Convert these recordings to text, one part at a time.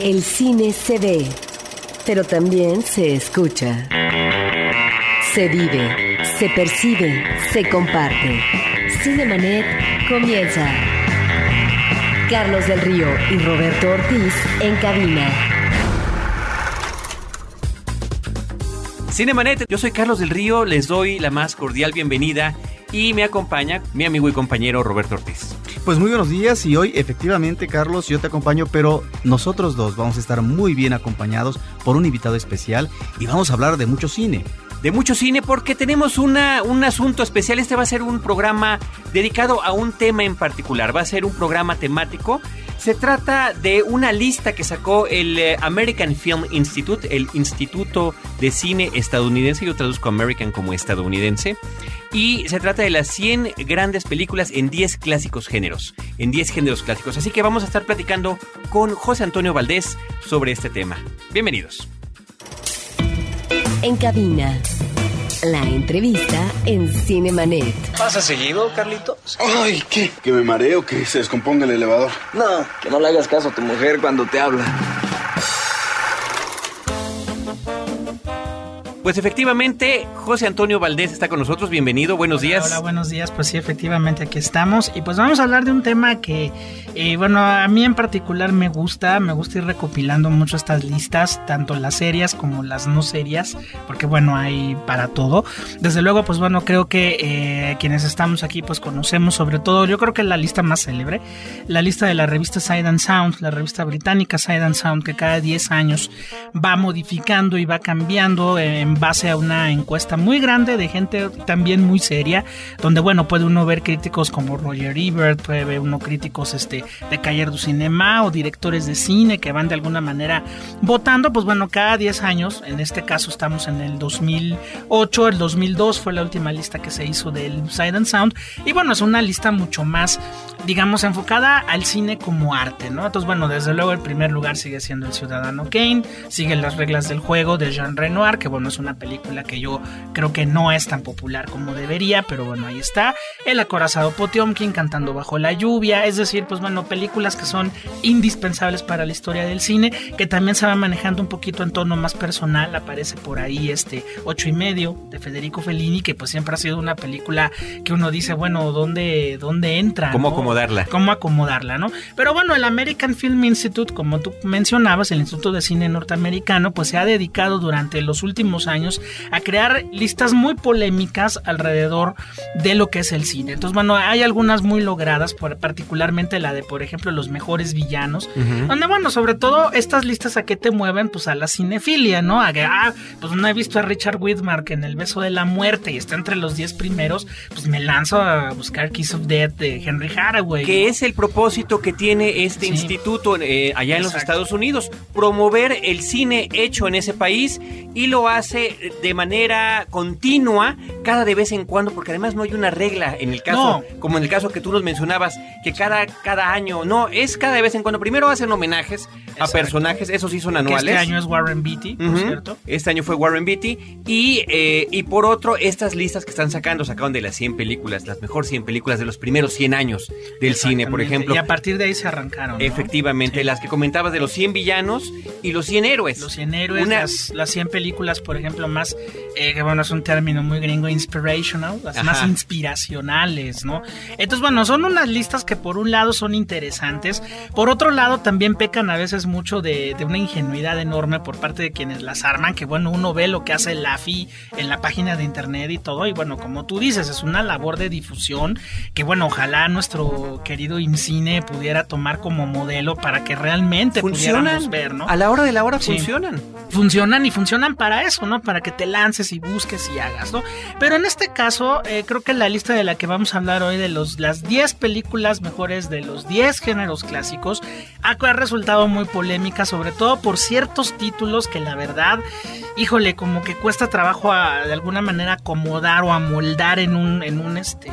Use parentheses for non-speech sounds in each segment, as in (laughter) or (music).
El cine se ve, pero también se escucha. Se vive, se percibe, se comparte. Cinemanet comienza. Carlos del Río y Roberto Ortiz en cabina. Cinemanet, yo soy Carlos del Río, les doy la más cordial bienvenida y me acompaña mi amigo y compañero Roberto Ortiz. Pues muy buenos días y hoy efectivamente Carlos yo te acompaño, pero nosotros dos vamos a estar muy bien acompañados por un invitado especial y vamos a hablar de mucho cine. De mucho cine porque tenemos una, un asunto especial. Este va a ser un programa dedicado a un tema en particular. Va a ser un programa temático. Se trata de una lista que sacó el eh, American Film Institute, el Instituto de Cine estadounidense. Yo traduzco American como estadounidense. Y se trata de las 100 grandes películas en 10 clásicos géneros. En 10 géneros clásicos. Así que vamos a estar platicando con José Antonio Valdés sobre este tema. Bienvenidos. En cabina. La entrevista en Cinemanet. ¿Pasa seguido, Carlitos? Ay, ¿qué? ¿Que me mareo? ¿Que se descomponga el elevador? No, que no le hagas caso a tu mujer cuando te habla. Pues efectivamente, José Antonio Valdés está con nosotros. Bienvenido, buenos Hola, días. Hola, buenos días. Pues sí, efectivamente aquí estamos. Y pues vamos a hablar de un tema que, eh, bueno, a mí en particular me gusta. Me gusta ir recopilando mucho estas listas, tanto las serias como las no serias, porque bueno, hay para todo. Desde luego, pues bueno, creo que eh, quienes estamos aquí, pues conocemos sobre todo, yo creo que la lista más célebre, la lista de la revista Side and Sound, la revista británica Side and Sound, que cada 10 años va modificando y va cambiando en base a una encuesta muy grande de gente también muy seria, donde bueno, puede uno ver críticos como Roger Ebert, puede ver uno críticos este, de Cayer du Cinema o directores de cine que van de alguna manera votando, pues bueno, cada 10 años, en este caso estamos en el 2008, el 2002 fue la última lista que se hizo del Side and Sound, y bueno, es una lista mucho más, digamos, enfocada al cine como arte, ¿no? Entonces, bueno, desde luego el primer lugar sigue siendo El Ciudadano Kane, siguen las reglas del juego de Jean Renoir, que bueno, es una película que yo creo que no es tan popular como debería, pero bueno, ahí está. El acorazado Potiomkin cantando bajo la lluvia, es decir, pues bueno, películas que son indispensables para la historia del cine, que también se va manejando un poquito en tono más personal, aparece por ahí este ocho y medio de Federico Fellini, que pues siempre ha sido una película que uno dice, bueno, ¿dónde, dónde entra? ¿Cómo no? acomodarla? cómo acomodarla, ¿no? Pero bueno, el American Film Institute, como tú mencionabas, el Instituto de Cine Norteamericano, pues se ha dedicado durante los últimos años a crear listas muy polémicas alrededor de lo que es el cine. Entonces, bueno, hay algunas muy logradas, por, particularmente la de, por ejemplo, los mejores villanos, donde, bueno, sobre todo estas listas a qué te mueven, pues a la cinefilia, ¿no? A que, ah, pues no he visto a Richard Widmark en El beso de la muerte y está entre los 10 primeros, pues me lanzo a buscar Kiss of Death de Henry Haraway. Que es el propósito que tiene este Sí. instituto eh, allá en los Exacto. Estados Unidos, promover el cine hecho en ese país y lo hace de manera continua cada de vez en cuando, porque además no hay una regla en el caso, No. como en el caso que tú nos mencionabas, que cada, cada año, no, es cada de vez en cuando. Primero hacen homenajes a personajes, esos sí son Que anuales. este año es Warren Beatty, por Ujú. cierto. Este año fue Warren Beatty. Y, eh, y por otro, estas listas que están sacando, sacaron de las 100 películas, las mejor 100 películas de los primeros 100 años del cine, por ejemplo. Y a partir de ahí se arrancaron. ¿no? Efectivamente, Sí. las que comentabas de los 100 villanos y los 100 héroes. Los 100 héroes, Una- las, las 100 películas, por ejemplo, más, eh, que bueno, es un término muy gringo, inspirational, las Ajá. más inspiracionales, ¿no? Entonces, bueno, son unas listas que por un lado son interesantes, por otro lado también pecan a veces mucho de, de una ingenuidad enorme por parte de quienes las arman, que bueno, uno ve lo que hace la AFI en la página de internet y todo, y bueno, como tú dices, es una labor de difusión que bueno, ojalá nuestro querido IMCINE pudiera tomar como modelo para que realmente funcionan. pudiéramos ver, ¿no? A la hora de la hora Sí. funcionan. funcionan y funcionan para eso, ¿no? Para que te lances y busques y hagas, ¿no? Pero en este caso, eh, creo que la lista de la que vamos a hablar hoy, de los, las 10 películas mejores de los 10 géneros clásicos, ha, ha resultado muy polémica, sobre todo por ciertos títulos que la verdad, híjole, como que cuesta trabajo a, de alguna manera acomodar o amoldar en un, en un este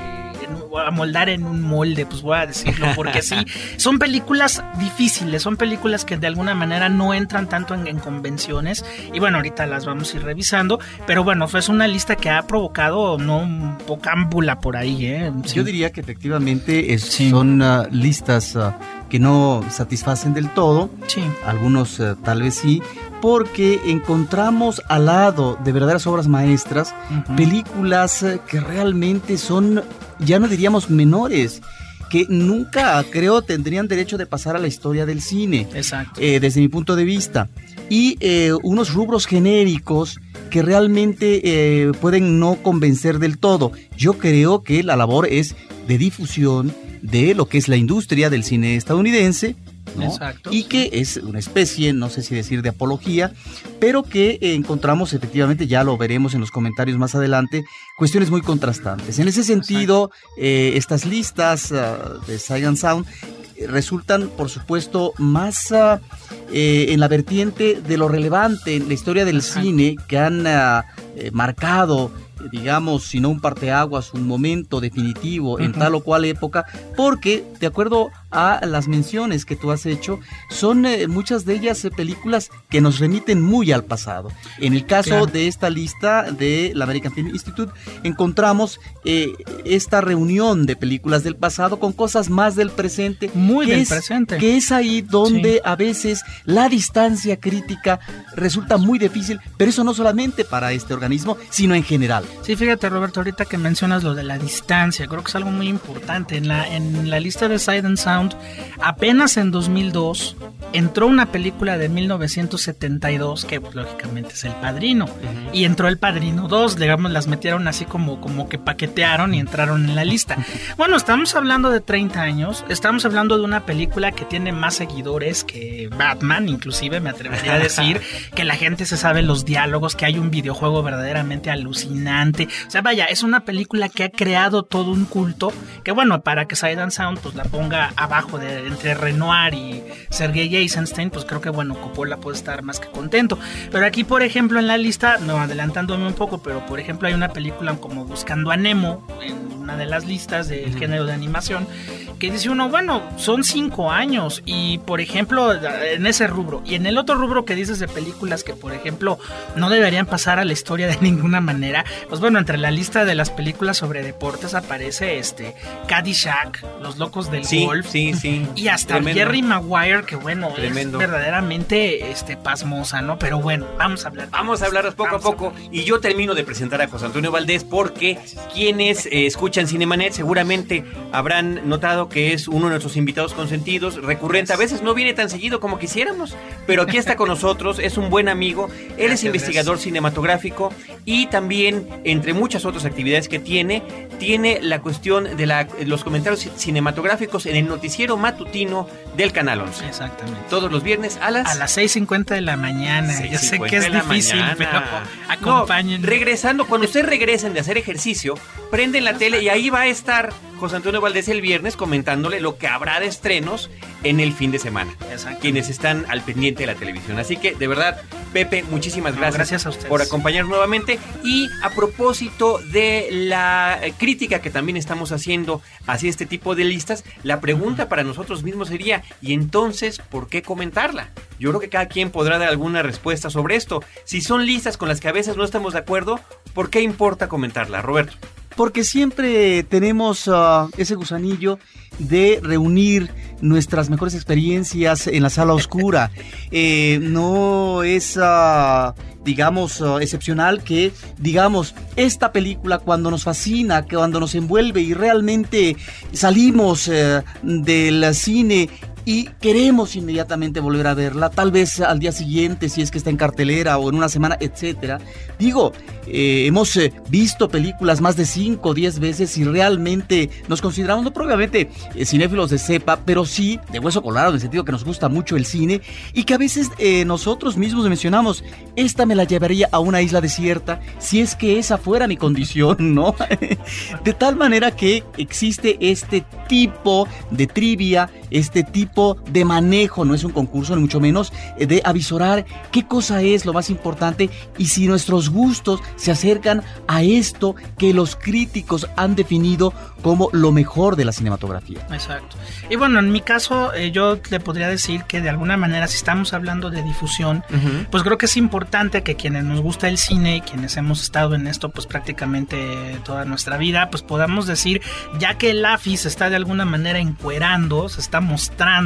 a moldar en un molde, pues voy a decirlo, porque sí, son películas difíciles, son películas que de alguna manera no entran tanto en, en convenciones, y bueno, ahorita las vamos a ir revisando, pero bueno, fue una lista que ha provocado, no, pocámbula por ahí, ¿eh? Sí. Yo diría que efectivamente es- Sí. son ah, listas ah, que no satisfacen del todo, Sí. algunos eh, tal vez sí, porque encontramos al lado de verdaderas obras maestras películas eh, que realmente son, ya no diríamos menores, que nunca creo tendrían derecho de pasar a la historia del cine Exacto. eh, desde mi punto de vista. Y eh, unos rubros genéricos que realmente eh, pueden no convencer del todo. Yo creo que la labor es de difusión de lo que es la industria del cine estadounidense. ¿No? Exacto, Y que es una especie, no sé si decir de apología, pero que encontramos efectivamente, ya lo veremos en los comentarios más adelante, cuestiones muy contrastantes. En ese sentido, eh, estas listas ah, de Science Sound resultan, por supuesto, más ah, eh, en la vertiente de lo relevante en la historia del cine que han ah, eh, marcado, digamos, si no un parteaguas, un momento definitivo en tal o cual época, porque, de acuerdo a las menciones que tú has hecho, son eh, muchas de ellas eh, películas que nos remiten muy al pasado. En el caso Claro. de esta lista de la American Film Institute, encontramos eh, esta reunión de películas del pasado con cosas más del presente. Muy del es- presente. Que es ahí donde a veces la distancia crítica resulta muy difícil, pero eso no solamente para este organismo, sino en general. Sí, fíjate Roberto, ahorita que mencionas lo de la distancia, creo que es algo muy importante. En la, en la lista de Sight and Sound, apenas en 2002 entró una película de 1972, que pues, lógicamente es El Padrino, y entró El Padrino 2, digamos, las metieron así como, como que paquetearon y entraron en la lista. (laughs) Bueno, estamos hablando de 30 años, estamos hablando de una película que tiene más seguidores que Batman, inclusive me atrevería a (laughs) decir, que la gente se sabe los diálogos, que hay un videojuego verdaderamente alucinante. O sea, vaya, es una película que ha creado todo un culto, que bueno, para que and Sound pues la ponga abajo de entre Renoir y Sergei Eisenstein, pues creo que bueno, Coppola puede estar más que contento. Pero aquí, por ejemplo, en la lista, no adelantándome un poco, pero por ejemplo hay una película como Buscando a Nemo en una de las listas del género de animación que dice uno, bueno, son cinco años y por ejemplo en ese rubro y en el otro rubro que dices de películas que por ejemplo no deberían pasar a la historia de (laughs) ninguna manera, pues bueno, entre la lista de las películas sobre deportes aparece este Caddyshack, Los Locos del Sí, Golf sí, sí. y hasta Tremendo. Jerry Maguire que bueno, Tremendo. es verdaderamente este pasmosa, ¿no? Pero bueno, vamos a hablar. Vamos a hablarlos poco a poco. Y yo termino de presentar a José Antonio Valdés porque quienes eh, escuchan Cinemanet seguramente habrán notado que es uno de nuestros invitados consentidos, recurrente. A veces no viene tan seguido como quisiéramos, pero aquí está con nosotros, es un buen amigo. Él es Gracias, investigador cinematográfico y también, entre muchas otras actividades que tiene, tiene la cuestión de la- los comentarios cinematográficos en el noticiero matutino del Canal 11. Exactamente. Todos los viernes a las A las 6.50 de la mañana. Yo sé 6:50 que es difícil, mañana. pero No, acompáñenme. regresando, cuando ustedes regresen de hacer ejercicio, prenden la tele y ahí va a estar José Antonio Valdés el viernes comentándole lo que habrá de estrenos en el fin de semana. Exacto. Quienes están al pendiente de la televisión. Así que, de verdad, Pepe, muchísimas No, gracias, a ustedes. por acompañarnos nuevamente. Y a propósito de la crítica que también estamos haciendo hacia este tipo de listas, la pregunta para nosotros mismos sería, ¿y entonces por qué comentarla? Yo creo que cada quien podrá dar alguna respuesta sobre esto. Si son listas con las que a veces no estamos de acuerdo, ¿por qué importa comentarla, Roberto? Porque siempre tenemos ah, ese gusanillo de reunir nuestras mejores experiencias en la sala oscura. (laughs) Eh, no es, ah, digamos, ah, excepcional que, digamos, esta película cuando nos fascina, cuando nos envuelve y realmente salimos eh, del cine y queremos inmediatamente volver a verla, tal vez al día siguiente si es que está en cartelera o en una semana, etcétera. Digo, eh, hemos eh, visto películas más de 5 o 10 veces y realmente nos consideramos no propiamente eh, cinéfilos de cepa, pero sí de hueso colorado en el sentido que nos gusta mucho el cine y que a veces nosotros mismos mencionamos, esta me la llevaría a una isla desierta si es que esa fuera mi condición, (laughs) ¿no? de tal manera que existe este tipo de trivia, este tipo de manejo, no es un concurso ni mucho menos, eh, de avisorar qué cosa es lo más importante y si nuestros gustos se acercan a esto que los críticos han definido como lo mejor de la cinematografía. Exacto. Y bueno, en mi caso, eh, yo le podría decir que de alguna manera, si estamos hablando de difusión, pues creo que es importante que quienes nos gusta el cine y quienes hemos estado en esto, pues prácticamente toda nuestra vida, pues podamos decir, ya que el AFI se está de alguna manera encuerando, se está mostrando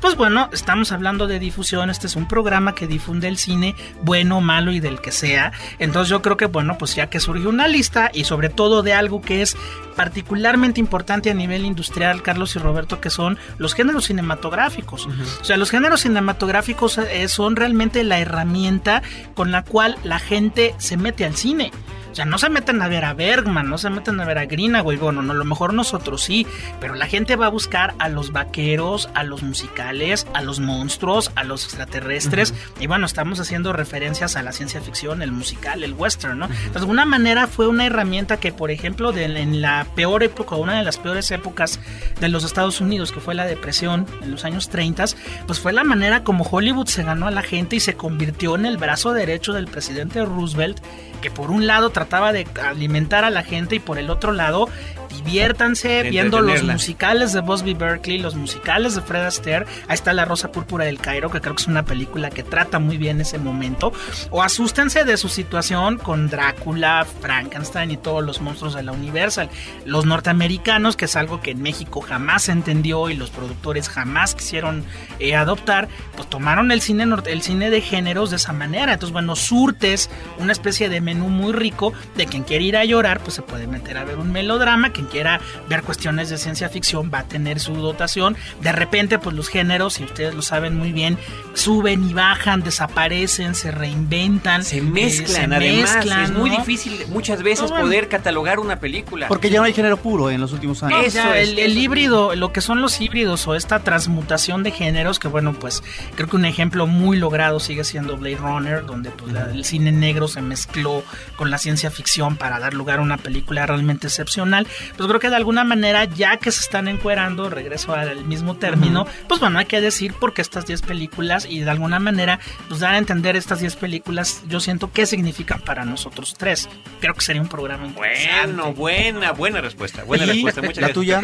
pues bueno, estamos hablando de difusión, este es un programa que difunde el cine, bueno, malo y del que sea. Entonces yo creo que, bueno, pues ya que surgió una lista y sobre todo de algo que es particularmente importante a nivel industrial, Carlos y Roberto, que son los géneros cinematográficos. O sea, los géneros cinematográficos eh, son realmente la herramienta con la cual la gente se mete al cine. O sea, no se meten a ver a Bergman, no se meten a ver a Greenaway, bueno, no, a lo mejor nosotros sí, pero la gente va a buscar a los vaqueros, a los musicales, a los monstruos, a los extraterrestres, y bueno, estamos haciendo referencias a la ciencia ficción, el musical, el western, ¿no? de alguna manera fue una herramienta que, por ejemplo, de, en la peor época, una de las peores épocas de los Estados Unidos, que fue la depresión en los años 30, pues fue la manera como Hollywood se ganó a la gente y se convirtió en el brazo derecho del presidente Roosevelt que por un lado trataba de alimentar a la gente y por el otro lado diviértanse viendo los musicales de Bosby Berkeley, los musicales de Fred Astaire. Ahí está La Rosa Púrpura del Cairo, que creo que es una película que trata muy bien ese momento. O asústense de su situación con Drácula, Frankenstein y todos los monstruos de la Universal. Los norteamericanos, que es algo que en México jamás se entendió y los productores jamás quisieron eh, adoptar, pues tomaron el cine, el cine de géneros de esa manera. Entonces, bueno, surtes una especie de menú muy rico de quien quiere ir a llorar, pues se puede meter a ver un melodrama quien quiera ver cuestiones de ciencia ficción va a tener su dotación. De repente, pues los géneros, y ustedes lo saben muy bien, suben y bajan, desaparecen, se reinventan. Se mezclan, eh, además. es muy difícil muchas veces poder catalogar una película. Porque ya no hay género puro en los últimos años. Eso, el, el híbrido, lo que son los híbridos o esta transmutación de géneros, que bueno, pues creo que un ejemplo muy logrado sigue siendo Blade Runner, donde pues, el cine negro se mezcló con la ciencia ficción para dar lugar a una película realmente excepcional pues creo que de alguna manera, ya que se están encuerando, regreso al mismo término, pues bueno, hay que decir porque estas 10 películas y de alguna manera, pues dar a entender estas 10 películas, yo siento qué significan para nosotros tres. Creo que sería un programa Bueno, buena, buena respuesta, buena respuesta. Muchas la tuya.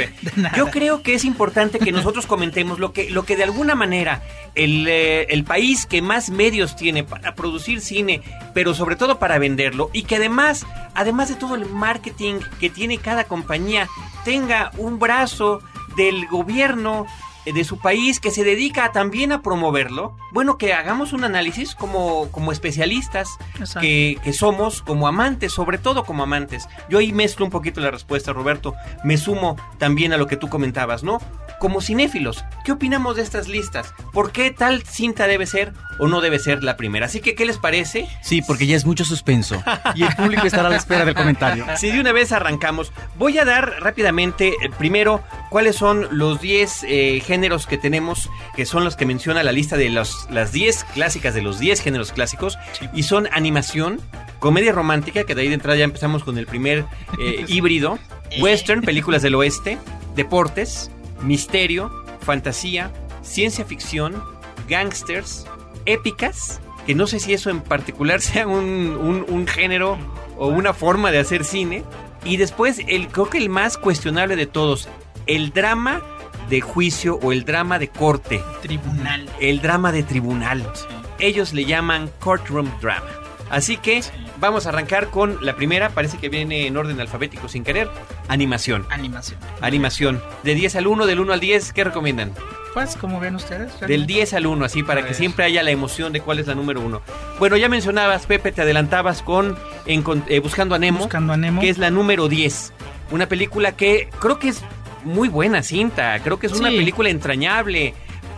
Yo creo que es importante que nosotros comentemos lo que, lo que de alguna manera el, eh, el país que más medios tiene para producir cine, pero sobre todo para venderlo, y que además, además de todo el marketing que tiene cada compañía, tenga un brazo del gobierno de su país que se dedica también a promoverlo, bueno, que hagamos un análisis como, como especialistas que, que, somos, como amantes, sobre todo como amantes. Yo ahí mezclo un poquito la respuesta, Roberto, me sumo también a lo que tú comentabas, ¿no? Como cinéfilos, ¿qué opinamos de estas listas? ¿Por qué tal cinta debe ser o no debe ser la primera? Así que, ¿qué les parece? Sí, porque ya es mucho suspenso y el público estará a la espera del comentario. (laughs) Si de una vez arrancamos, voy a dar rápidamente, eh, primero, cuáles son los 10 eh, géneros que tenemos, que son los que menciona la lista de los, las 10 clásicas, de los 10 géneros clásicos, y son animación, comedia romántica, que de ahí de entrada ya empezamos con el primer eh, (laughs) híbrido, western, películas del oeste, deportes, misterio, fantasía, ciencia ficción, gangsters, épicas, que no sé si eso en particular (laughs) sea un, un género o una forma de hacer cine, y después el creo que el más cuestionable de todos, el drama de juicio o el drama de corte. Tribunal. El drama de tribunal. Ellos le llaman courtroom drama. Así que vamos a arrancar con la primera, parece que viene en orden alfabético sin querer. Animación. Animación. Animación. De 10 al 1, del 1 al 10, ¿qué recomiendan? Pues, como ven ustedes. Del 10 al 1, así, para que siempre haya la emoción de cuál es la número 1. Bueno, ya mencionabas, Pepe, te adelantabas con eh, Buscando a Nemo. Buscando a Nemo. Que es la número 10. Una película que creo que es muy buena cinta, creo que es una película entrañable,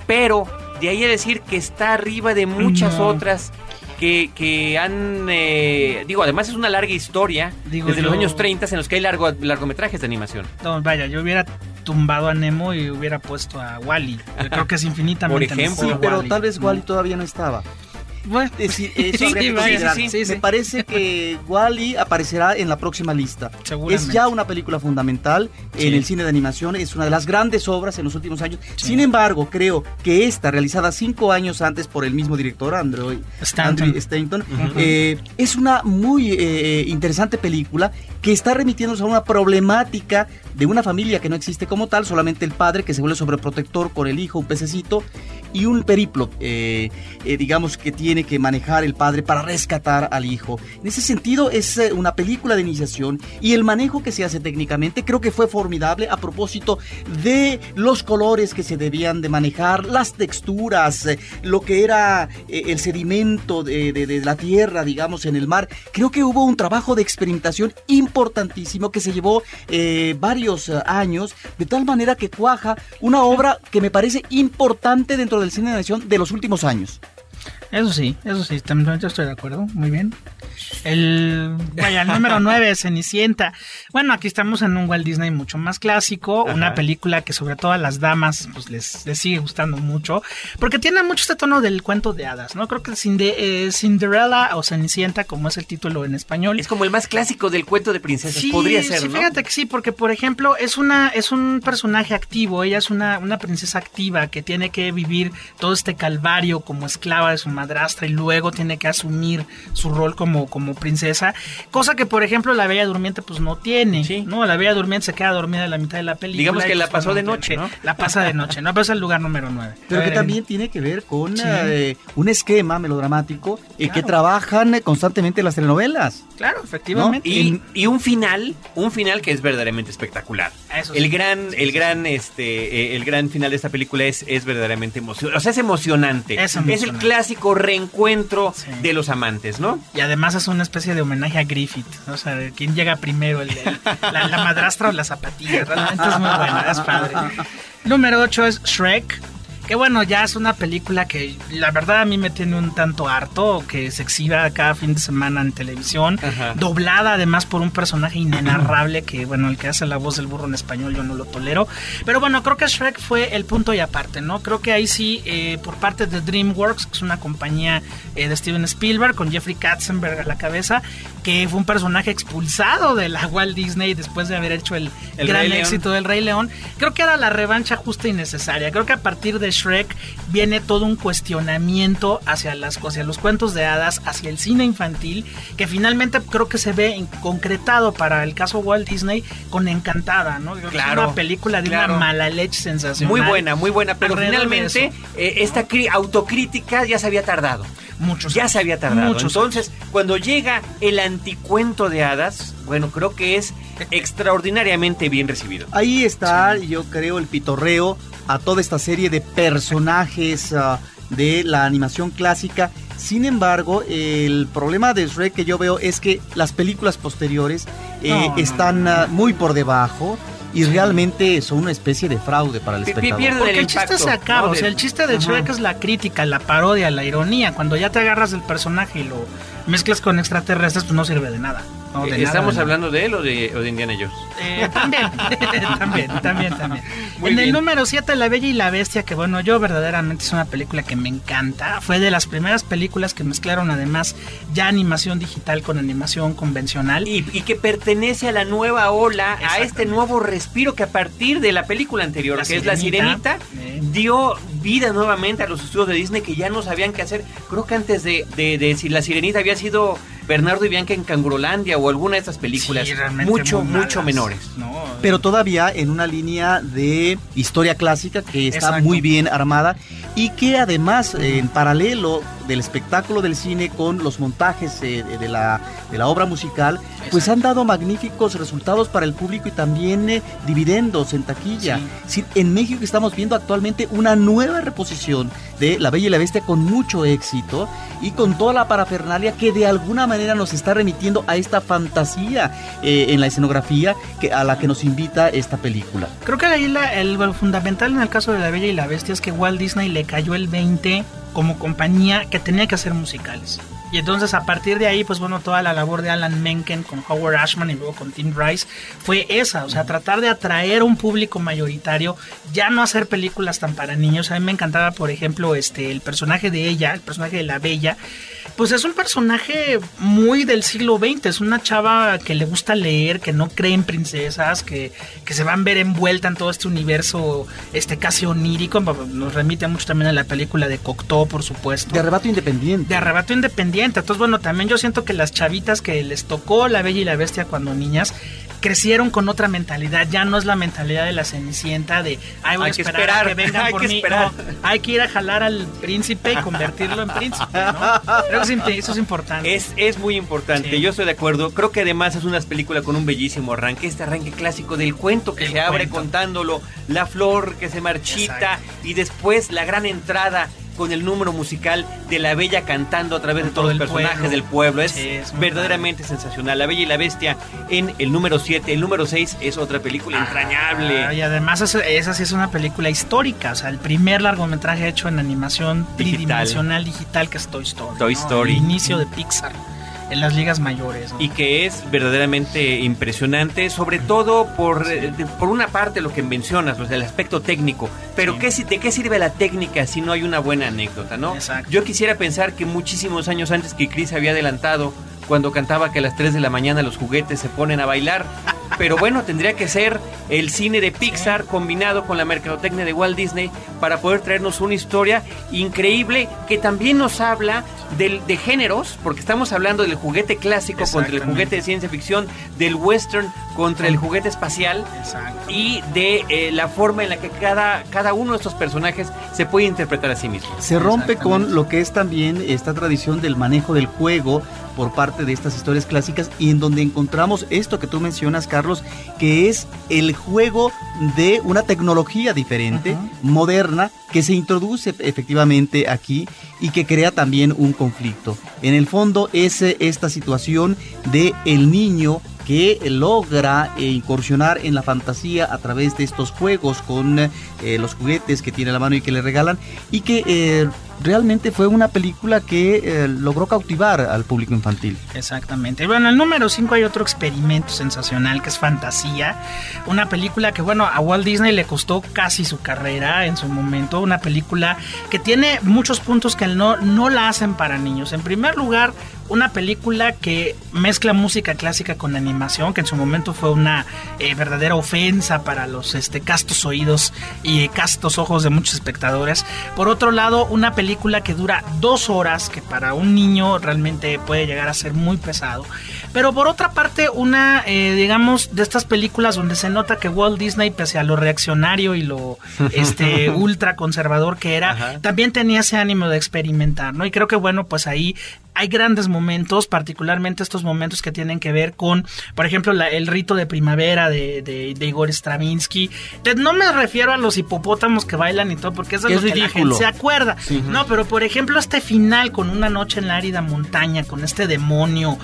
pero de ahí a decir que está arriba de muchas otras que, que han... Eh, digo, además es una larga historia desde los años 30 en los que hay largo, largometrajes de animación. No, vaya, yo hubiera tumbado a Nemo y hubiera puesto a Wally. Creo que es (laughs) infinitamente Por ejemplo, sí, pero tal vez Wally todavía no estaba. Bueno, sí, Me parece que Wally aparecerá en la próxima lista. Es ya una película fundamental en el cine de animación, es una de las grandes obras en los últimos años. Sin embargo, creo que esta, realizada cinco años antes por el mismo director, Andrew Stanton, eh, es una muy eh, interesante película que está remitiéndose a una problemática de una familia que no existe como tal, solamente el padre que se vuelve sobreprotector con el hijo, un pececito, y un periplo, eh, digamos, que tiene que manejar el padre para rescatar al hijo. En ese sentido es eh, una película de iniciación y el manejo que se hace técnicamente creo que fue formidable a propósito de los colores que se debían de manejar, las texturas, eh, lo que era eh, el sedimento de, de- de la tierra, digamos, en el mar. Creo que hubo un trabajo de experimentación importantísimo que se llevó eh, varios eh, años, de tal manera que cuaja una obra que me parece importante dentro del cine de animación de los últimos años. Eso sí, eso sí, también yo estoy de acuerdo, muy bien. El, vaya, el número 9, Cenicienta. Bueno, aquí estamos en un Walt Disney mucho más clásico, una película que sobre todo a las damas pues les, les sigue gustando mucho, porque tiene mucho este tono del cuento de hadas, ¿no? Creo que Cinde- eh, Cinderella o Cenicienta, como es el título en español, Es como el más clásico del cuento de princesas. Sí, Podría ser, sí, ¿no? fíjate que sí, porque por ejemplo es una es un personaje activo, ella es una, una princesa activa que tiene que vivir todo este calvario como esclava de su madrastra y luego tiene que asumir su rol como, como princesa, cosa que por ejemplo la Bella Durmiente pues no tiene, Sí. ¿no? La Bella Durmiente se queda dormida a la mitad de la película. Digamos que la pues, pasó de noche, ¿no? La pasa de noche, ¿no? Es el lugar número 9. Pero que también tiene que ver con Sí. eh, un esquema melodramático eh, que trabajan constantemente las telenovelas. Claro, efectivamente. Y, y un final, un final que es verdaderamente espectacular. Eso sí. El gran, el gran, este, eh, el gran final de esta película es, es verdaderamente emocionante. O sea, es emocionante. Es el clásico reencuentro de los amantes, ¿no? Y además es una especie de homenaje a Griffith. O sea, quién llega primero, el, el- (laughs) la, la madrastra o la zapatilla. Realmente es muy buena, es padre. (laughs) Número 8 es Shrek. Que bueno, ya es una película que la verdad a mí me tiene un tanto harto, que se exhiba cada fin de semana en televisión, Ajá. doblada además por un personaje inenarrable (clears throat) que bueno, el que hace la voz del burro en español yo no lo tolero. Pero bueno, creo que Shrek fue el punto y aparte, ¿no? Creo que ahí sí, eh, por parte de DreamWorks, que es una compañía eh, de Steven Spielberg, con Jeffrey Katzenberg a la cabeza, que fue un personaje expulsado de la Walt Disney después de haber hecho el, El gran Rey León. éxito del Rey León. Creo que era la revancha justa y necesaria. Creo que a partir de Shrek viene todo un cuestionamiento hacia las hacia los cuentos de hadas, hacia el cine infantil, que finalmente creo que se ve concretado para el caso Walt Disney con Encantada, ¿no? Claro, es una película de claro. una mala leche sensacional. Muy buena, muy buena. Pero finalmente, eso. eh, esta autocrítica ya se había tardado. Muchos ya se había tardado. Muchos Entonces, cuando llega el anticuento de hadas, bueno, creo que es extraordinariamente bien recibido. Ahí está, yo creo, el pitorreo a toda esta serie de personajes ah, de la animación clásica. Sin embargo, el problema de Shrek que yo veo es que las películas posteriores eh, No, están no, no. ah, muy por debajo y realmente son una especie de fraude para el espectador. pierde Porque el el chiste se acaba, ¿no? o sea, Del- el chiste de. Shrek es la crítica, la parodia, la ironía. Cuando ya te agarras del personaje y lo mezclas con extraterrestres, pues no sirve de nada. No, de nada, ¿Estamos nada. hablando de él o de, o de Indiana Jones? Eh, también, (laughs) también, también, también. Muy en bien. el número 7, La Bella y la Bestia, que bueno, yo verdaderamente es una película que me encanta. Fue de las primeras películas que mezclaron además ya animación digital con animación convencional. Y, y que pertenece a la nueva ola, a este nuevo respiro que a partir de la película anterior, La que es La Sirenita, Sirenita, eh. dio vida nuevamente a los estudios de Disney que ya no sabían qué hacer. Creo que antes de, de, de si La Sirenita había sido Bernardo y Bianca en Cangurolandia o alguna de estas películas, Sí, mucho, mucho menores. No, pero todavía en una línea de historia clásica que está Exacto. muy bien armada y que además en paralelo del espectáculo del cine con los montajes eh, de, la, de la obra musical, pues han dado magníficos resultados para el público y también eh, dividendos en taquilla. Sí, en México estamos viendo actualmente una nueva reposición de La Bella y la Bestia con mucho éxito y con toda la parafernalia que de alguna manera nos está remitiendo a esta fantasía eh, en la escenografía que, a la que nos invita esta película. Creo que ahí la- el, lo fundamental en el caso de La Bella y la Bestia es que Walt Disney le cayó el 20 como compañía que tenía que hacer musicales. Y entonces a partir de ahí, pues bueno, toda la labor de Alan Menken con Howard Ashman y luego con Tim Rice fue esa, o sea, tratar de atraer a un público mayoritario, ya no hacer películas tan para niños. A mí me encantaba, por ejemplo, este el personaje de ella, el personaje de la Bella, Pues es un personaje muy del siglo XX, es una chava que le gusta leer, que no cree en princesas, que, que se van a ver envuelta en todo este universo este casi onírico, nos remite mucho también a la película de Cocteau, por supuesto. De arrebato independiente. De arrebato independiente, entonces bueno, también yo siento que las chavitas que les tocó La Bella y la Bestia cuando niñas, crecieron con otra mentalidad. Ya no es la mentalidad de la cenicienta de ay, voy Hay a que esperar, esperar, a que vengan hay por que mí. esperar. No, hay que ir a jalar al príncipe y convertirlo en príncipe, ¿no? Creo que eso- es importante. Es, es muy importante, Sí. yo estoy de acuerdo. Creo que además es una película con un bellísimo arranque, este arranque clásico del cuento que El se abre contándolo, la flor que se marchita Exacto. y después la gran entrada con el número musical de la bella cantando a través de todos todo los personajes pueblo. del pueblo. Es, Sí, es muy verdaderamente sensacional. La bella y la bestia en el número 7. El número 6 es otra película entrañable. Y además es- esa sí es una película histórica, o sea, el primer largometraje hecho en animación Digital. tridimensional digital que es Toy Story. Toy ¿no? Story. El inicio de Pixar en las ligas mayores. ¿no? y que es verdaderamente impresionante, sobre todo por, eh, de- por una parte lo que mencionas, o sea, el aspecto técnico. Pero Sí. ¿qué, ¿de qué sirve la técnica si no hay una buena anécdota, no? Exacto. Yo quisiera pensar que muchísimos años antes que Chris había adelantado, cuando cantaba que a las 3 de la mañana los juguetes se ponen a bailar. Pero bueno, tendría que ser el cine de Pixar combinado con la mercadotecnia de Walt Disney para poder traernos una historia increíble que también nos habla del, de géneros, porque estamos hablando del juguete clásico contra el juguete de ciencia ficción, del western contra el juguete espacial Exacto. y de eh, la forma en la que cada, cada uno de estos personajes se puede interpretar a sí mismo. Se rompe con lo que es también esta tradición del manejo del juego por parte de estas historias clásicas y en donde encontramos esto que tú mencionas, Carlos, que es el juego de una tecnología diferente, moderna, que se introduce efectivamente aquí y que crea también un conflicto. En el fondo es eh, esta situación de el niño que logra eh, incursionar en la fantasía a través de estos juegos con eh, los juguetes que tiene a la mano y que le regalan y que eh, realmente fue una película que eh, logró cautivar al público infantil. Exactamente. Bueno, el número 5 hay otro experimento sensacional que es Fantasía. Una película que, bueno, a Walt Disney le costó casi su carrera en su momento. Una película que tiene muchos puntos que no, no la hacen para niños. En primer lugar, una película que mezcla música clásica con animación, que en su momento fue una eh, verdadera ofensa para los este, castos oídos y castos ojos de muchos espectadores. Por otro lado, una película que dura dos horas, que para un niño realmente puede llegar a ser muy pesado. Pero por otra parte, una, eh, digamos, de estas películas donde se nota que Walt Disney, pese a lo reaccionario y lo (laughs) este, ultra conservador que era, Ajá. también tenía ese ánimo de experimentar, ¿no? Y creo que, bueno, pues ahí hay grandes momentos, particularmente estos momentos que tienen que ver con, por ejemplo, la- el rito de primavera de, de- de Igor Stravinsky. Te- No me refiero a los hipopótamos que bailan y todo, porque eso es, Es lo que la ridículo. gente se acuerda. No, pero por ejemplo, este final con una noche en la árida montaña, con este demonio,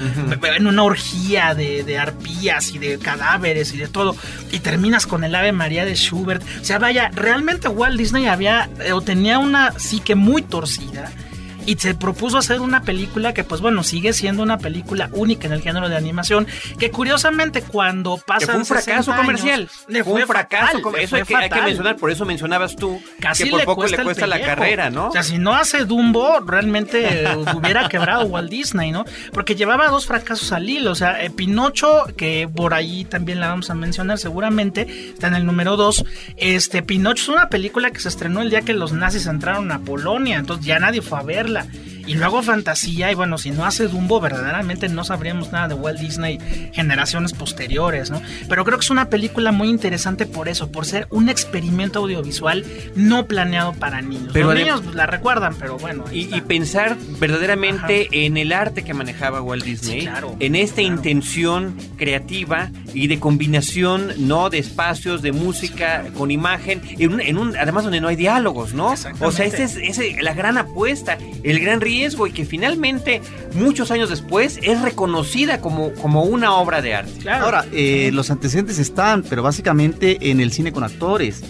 en una orgía de, de arpías y de cadáveres y de todo, y terminas con el Ave María de Schubert. O sea, vaya, realmente Walt Disney había eh, o tenía una psique muy torcida. Y se propuso hacer una película que, pues bueno, sigue siendo una película única en el género de animación. Que curiosamente, cuando pasa fue un fracaso comercial. le fue un fracaso. fatal, eso hay que, hay que fatal. mencionar, por eso mencionabas tú Casi que por le poco cuesta le cuesta la carrera, ¿no? O sea, si no hace Dumbo, realmente (laughs) hubiera quebrado Walt Disney, ¿no? Porque llevaba dos fracasos al hilo. O sea, eh, Pinocho, que por ahí también la vamos a mencionar seguramente, está en el número dos. Este, Pinocho es una película que se estrenó el día que los nazis entraron a Polonia, entonces ya nadie fue a verla escucharla. Y luego Fantasía, y bueno, si no hace Dumbo, verdaderamente no sabríamos nada de Walt Disney generaciones posteriores, ¿no? Pero creo que es una película muy interesante por eso, por ser un experimento audiovisual no planeado para niños. Pero Los niños pues, la recuerdan, pero bueno. Y, y pensar verdaderamente en el arte que manejaba Walt Disney, Sí, claro, en esta claro. intención creativa y de combinación, no de espacios, de música con imagen, en un, en un- además donde no hay diálogos, ¿no? O sea, esa es, esa es la gran apuesta, el gran riesgo y que finalmente muchos años después es reconocida como, como una obra de arte. Claro. Ahora, eh, los antecedentes están, pero básicamente en el cine con actores.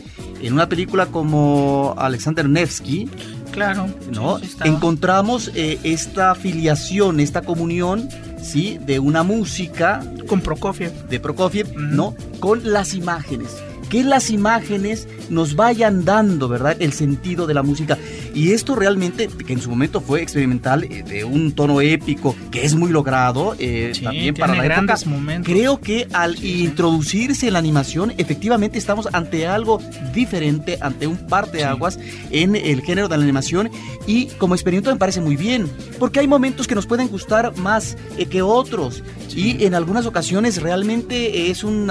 En una película como Alexander Nevsky, claro. ¿no? sí, sí. Encontramos eh, esta filiación, esta comunión, ¿sí? De una música Con Prokofiev. de Prokofiev, Ujú. ¿no? Con las imágenes. Que las imágenes nos vayan dando, ¿verdad? El sentido de la música. Y esto realmente, que en su momento fue experimental, eh, de un tono épico, que es muy logrado, eh, Sí, también para la época. momentos. Creo que al introducirse en la animación, efectivamente estamos ante algo diferente, ante un par de aguas en el género de la animación. Y como experimento me parece muy bien, porque hay momentos que nos pueden gustar más eh, que otros. Y en algunas ocasiones realmente es un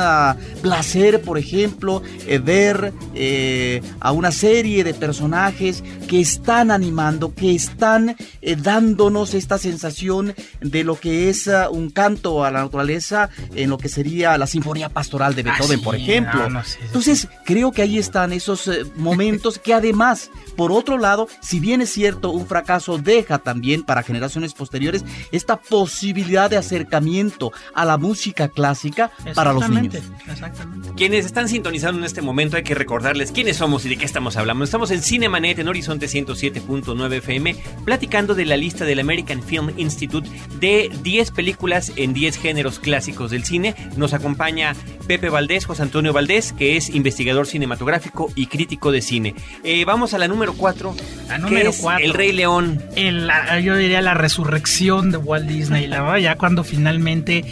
placer, por ejemplo, eh, ver eh, a una serie de personajes que están animando, que están eh, dándonos esta sensación de lo que es ah, un canto a la naturaleza en lo que sería la Sinfonía Pastoral de Ah, Beethoven, sí, por ejemplo. no, no, sí, sí, Entonces, creo que ahí están esos eh, momentos que además, por otro lado, si bien es cierto, un fracaso deja también para generaciones posteriores esta posibilidad de acercamiento a la música clásica para los niños. Exactamente, exactamente. Quienes están sintonizando en este momento hay que recordarles quiénes somos y de qué estamos hablando. Estamos en Cinemanet en Horizonte 107.9 FM platicando de la lista del American Film Institute de 10 películas en 10 géneros clásicos del cine. Nos acompaña Pepe Valdés, José Antonio Valdés, que es investigador cinematográfico y crítico de cine. Eh, vamos a la número 4. La número. El Rey León. En la- yo diría la resurrección de Walt Disney, la ya cuando finalmente,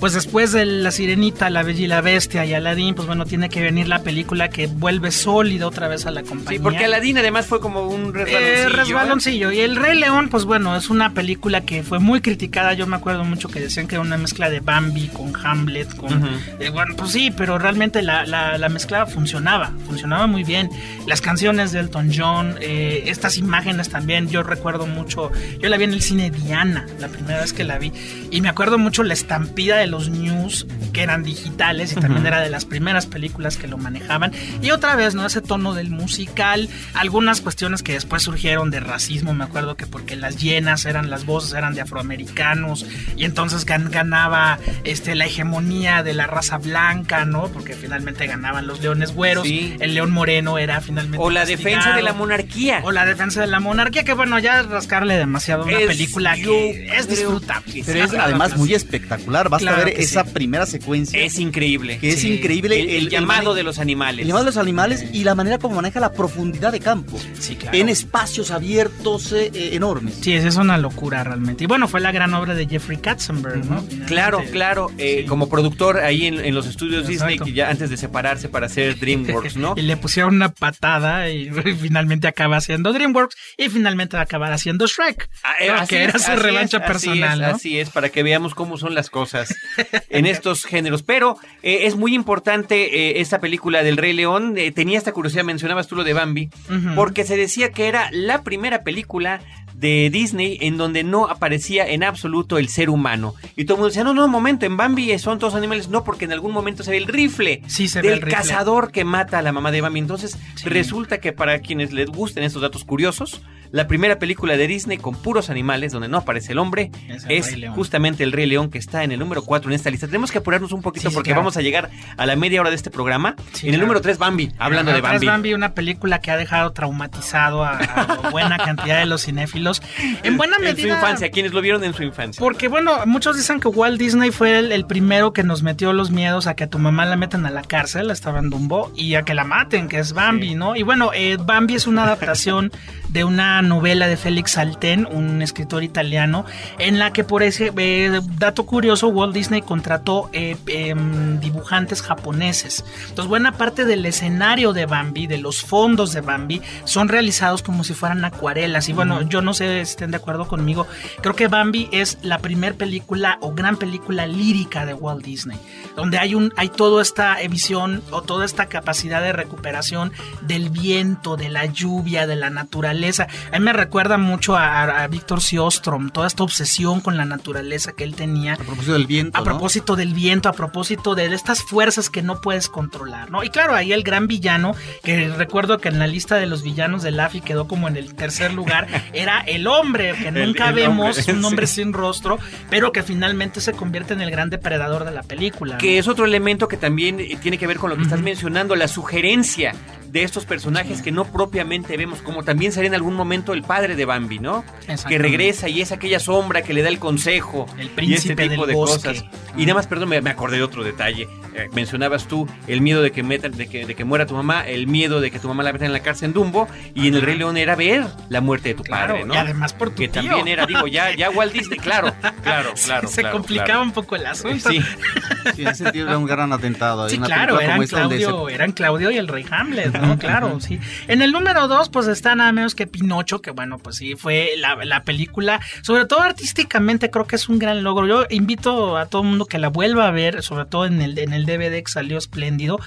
pues después de La Sirenita, La Bella y la Bestia y Aladdin, pues bueno, tiene que venir la película que vuelve sólida otra vez a la compañía. Sí, porque Aladdin además fue como un Eh, resbaloncillo. resbaloncillo. Y El Rey León, pues bueno, es una película que fue muy criticada. Yo me acuerdo mucho que decían que era una mezcla de Bambi con Hamlet. Con, Ujú. eh, bueno, pues sí, pero realmente la, la, la mezcla funcionaba. Funcionaba muy bien. Las canciones de Elton John, eh, estas imágenes también. Yo recuerdo mucho. Yo la vi en el cine Diana, la primera vez que la vi. Y me acuerdo mucho la estampida de los news que eran digitales y también era de las primeras películas que lo manejaban. Y otra vez, ¿no? Ese tono del musical, algunas cuestiones que después surgieron de racismo, me acuerdo que porque las llenas eran, las voces eran de afroamericanos y entonces gan- ganaba este, la hegemonía de la raza blanca, ¿no? Porque finalmente ganaban los leones güeros, Sí. el león moreno era finalmente... O la castigado. defensa de la monarquía. O la defensa de la monarquía, que bueno, ya rascarle demasiado una Es- película que es disfrutable. Pero es además muy espectacular. Basta Claro ver esa sí. primera secuencia. Es increíble. que es Sí. increíble el, el llamado de los animales. el llamado de los animales y la manera como maneja la profundidad de campo Sí, claro. en espacios abiertos eh, eh, enormes. Sí, es, es una locura realmente. Y bueno, fue la gran obra de Jeffrey Katzenberg, ¿no? Finalmente. Claro, claro, eh, Sí. como productor ahí en, en los estudios Disney, que ya antes de separarse para hacer DreamWorks, ¿no? (laughs) y le pusieron una patada (laughs) y finalmente acaba haciendo DreamWorks y finalmente va a acabar haciendo Shrek. Ah, eh, que era es, su revancha es, así personal, es, ¿no? Así es, para que veamos cómo son las cosas en estos géneros. Pero eh, es muy importante eh, esta película del Rey León. eh, tenía esta curiosidad, mencionabas tú lo de Bambi, porque se decía que era la primera película de Disney en donde no aparecía en absoluto el ser humano. Y todo el mundo decía, no, no, un momento, en Bambi son todos animales. No, porque en algún momento se ve el rifle Sí, se ve del el rifle. cazador que mata a la mamá de Bambi. Entonces, Sí. resulta que para quienes les gusten estos datos curiosos, la primera película de Disney con puros animales, donde no aparece el hombre, Es el justamente el Rey León que está en el número 4 en esta lista. Tenemos que apurarnos un poquito Sí, porque claro. vamos a llegar a la media hora de este programa. Sí, en el claro. número 3, Bambi, hablando de vez Bambi. una película que ha dejado traumatizado a, a (laughs) buena cantidad de los cinéfilos. En buena En medida. su infancia, quienes lo vieron en su infancia. Porque bueno, muchos dicen que Walt Disney fue el, el primero que nos metió los miedos a que a tu mamá la metan a la cárcel, estaba en Dumbo, y a que la maten, que es Bambi, Sí. ¿no? Y bueno, eh, Bambi es una adaptación (laughs) de una novela de Félix Salten, un escritor italiano, en la que por ese eh, dato curioso, Walt Disney contrató eh, em, dibujantes japoneses. Entonces, buena parte del escenario de Bambi, de los fondos de Bambi, son realizados como si fueran acuarelas. Y bueno, yo no sé si estén de acuerdo conmigo. Creo que Bambi es la primer película o gran película lírica de Walt Disney, donde hay un hay toda esta visión o toda esta capacidad de recuperación del viento, de la lluvia, de la naturaleza. A mí me recuerda mucho a, Víctor Siostrom, toda esta obsesión con la naturaleza que él tenía. A propósito del viento. A ¿no? propósito del viento, a propósito de estas fuerzas que no puedes controlar, ¿no? Y claro, ahí el gran villano, que recuerdo que en la lista de los villanos de Laffy quedó como en el tercer lugar, (laughs) era el hombre, que nunca el vemos, hombre, un (laughs) hombre sí. sin rostro, pero que finalmente se convierte en el gran depredador de la película. ¿no? Que es otro elemento que también eh, tiene que ver con lo que estás mencionando, la sugerencia de estos personajes que no propiamente vemos, como también sería en algún momento el padre de Bambi, ¿no? Que regresa y es aquella sombra que le da el consejo El y este tipo del de bosque. cosas. Y nada más, perdón, me, me acordé de otro detalle. Eh, mencionabas tú el miedo de que, metan, de, que, de que muera tu mamá, el miedo de que tu mamá la metan en la cárcel en Dumbo, y en el Rey León era ver la muerte de tu Claro, padre, ¿no? y además por tu que tío. también era, digo, ya, ya Walt Disney, claro, claro, (laughs) Se- claro. se complicaba claro. un poco el asunto. Sí, Sí, en ese sentido era un gran atentado. Hay Sí, una claro, eran como esta donde se- Claudio, eran Claudio y el rey Hamlet, ¿no? Claro, sí. En el número dos, pues está nada menos que Pinocho, que bueno, pues sí, fue la, la película, sobre todo artísticamente creo que es un gran logro. Yo invito a todo el mundo que la vuelva a ver, sobre todo en el, en el DVD que salió espléndido.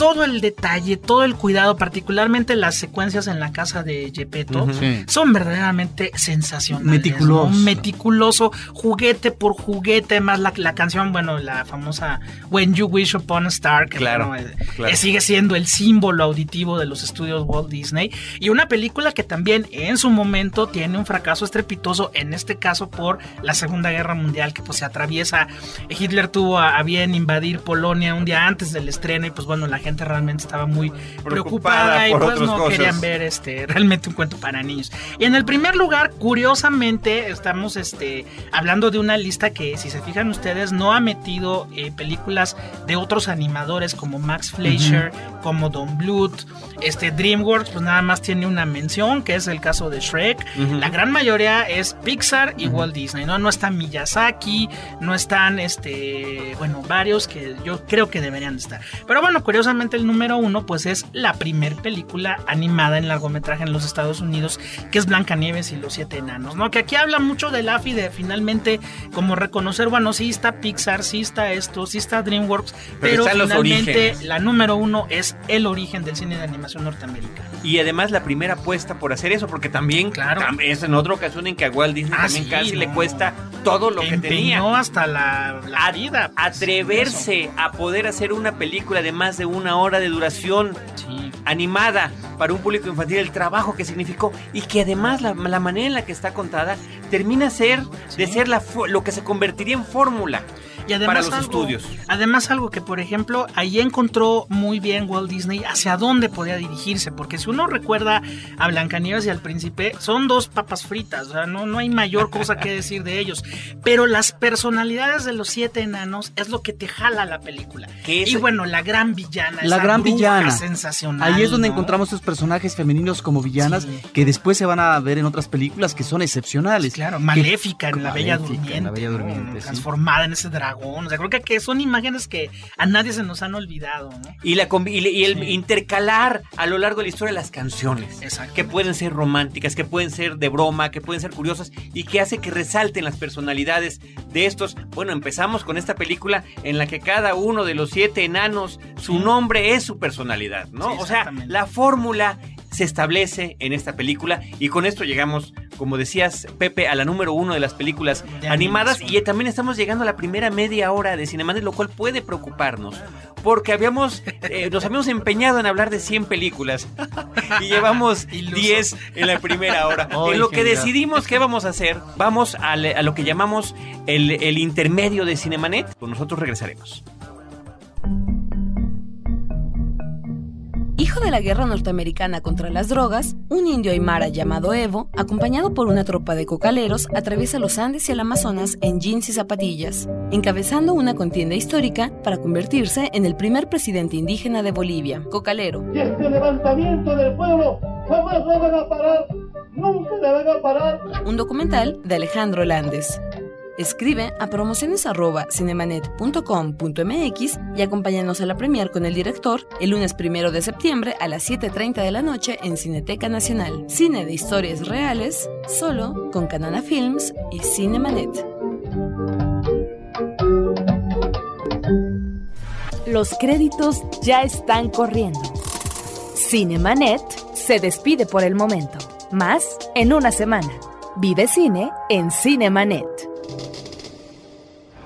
Todo el detalle, todo el cuidado, particularmente las secuencias en la casa de Gepetto, son verdaderamente sensacionales. Meticuloso. ¿no? Meticuloso, juguete por juguete, además la, la canción, bueno, la famosa When You Wish Upon a Star, que Claro, bueno, claro. eh, sigue siendo el símbolo auditivo de los estudios Walt Disney. Y una película que también en su momento tiene un fracaso estrepitoso, en este caso por la Segunda Guerra Mundial, que pues se atraviesa. Hitler tuvo a, a bien invadir Polonia un día antes del estreno y pues bueno, la gente realmente estaba muy preocupada, Preocupada y pues no cosas. querían ver este realmente un cuento para niños. Y en el primer lugar, curiosamente, estamos este hablando de una lista que si se fijan ustedes no ha metido eh, películas de otros animadores como Max Fleischer, como Don Bluth, este DreamWorks pues nada más tiene una mención, que es el caso de Shrek. La gran mayoría es Pixar y Walt Disney, ¿no? No está Miyazaki, no están este, bueno, varios que yo creo que deberían de estar. Pero bueno, curiosamente el número uno pues es la primer película animada en largometraje en los Estados Unidos, que es Blancanieves y los siete enanos, ¿no? Que aquí habla mucho del AFI de finalmente como reconocer, bueno, sí está Pixar, sí está esto, sí está DreamWorks, pero, finalmente la número uno es el origen del cine de animación norteamericana. Y además la primera apuesta por hacer eso, porque también Claro. tam- es en otra ocasión en que a Walt Disney Ah, también sí, casi le cuesta todo lo que tenía. Empeñó hasta la, la vida. pues, atreverse a poder hacer una película de más de una hora de duración. Sí. animada para un público infantil, el trabajo que significó y que además la, la manera en la que está contada termina ser de ser la, lo que se convertiría en fórmula Y además para los algo- estudios. Además algo que, por ejemplo, ahí encontró muy bien Walt Disney hacia dónde podía dirigirse, porque si uno recuerda a Blancanieves y al Príncipe, son dos papas fritas, o sea, no, no hay mayor cosa que decir de ellos, pero las personalidades de los siete enanos es lo que te jala la película. Y bueno, la gran villana, La esa gran villana. sensacional. Ahí es donde ¿no? encontramos estos personajes femeninos como villanas Sí. que después se van a ver en otras películas que son excepcionales. Claro, Que- maléfica en la Bella Durmiente. la Bella ¿no? Durmiente, sí. Transformada en ese dragón. O sea, creo que, que son imágenes que a nadie se nos han olvidado, ¿no? Y, la, y, y el Sí. intercalar a lo largo de la historia las canciones. Exacto. Que pueden ser románticas, que pueden ser de broma, que pueden ser curiosas y que hace que resalten las personalidades de estos. Bueno, empezamos con esta película en la que cada uno de los siete enanos, su nombre es su personalidad, ¿no? Sí, o sea, la fórmula se establece en esta película y con esto llegamos, como decías, Pepe, a la número uno de las películas De animadas animación. y también estamos llegando a la primera media hora de Cinemanet, lo cual puede preocuparnos porque habíamos eh, nos habíamos empeñado en hablar de 100 películas y llevamos (laughs) Ilusos. 10 en la primera hora. Ay, en lo que decidimos qué vamos a hacer, vamos a, lo que llamamos el, el intermedio de Cinemanet. Con nosotros regresaremos. De la guerra norteamericana contra las drogas, un indio aymara llamado Evo, acompañado por una tropa de cocaleros, atraviesa los Andes y el Amazonas en jeans y zapatillas, encabezando una contienda histórica para convertirse en el primer presidente indígena de Bolivia. Cocalero. Y este levantamiento del pueblo jamás lo van a parar, nunca le van a parar. Un documental de Alejandro Landes. Escribe a promociones@cinemanet.com.mx y acompáñanos a la premier con el director el lunes primero de septiembre a las 7.30 de la noche en Cineteca Nacional. Cine de historias reales, solo con Canana Films y Cinemanet. Los créditos ya están corriendo. Cinemanet se despide por el momento. Más en una semana. Vive cine en Cinemanet.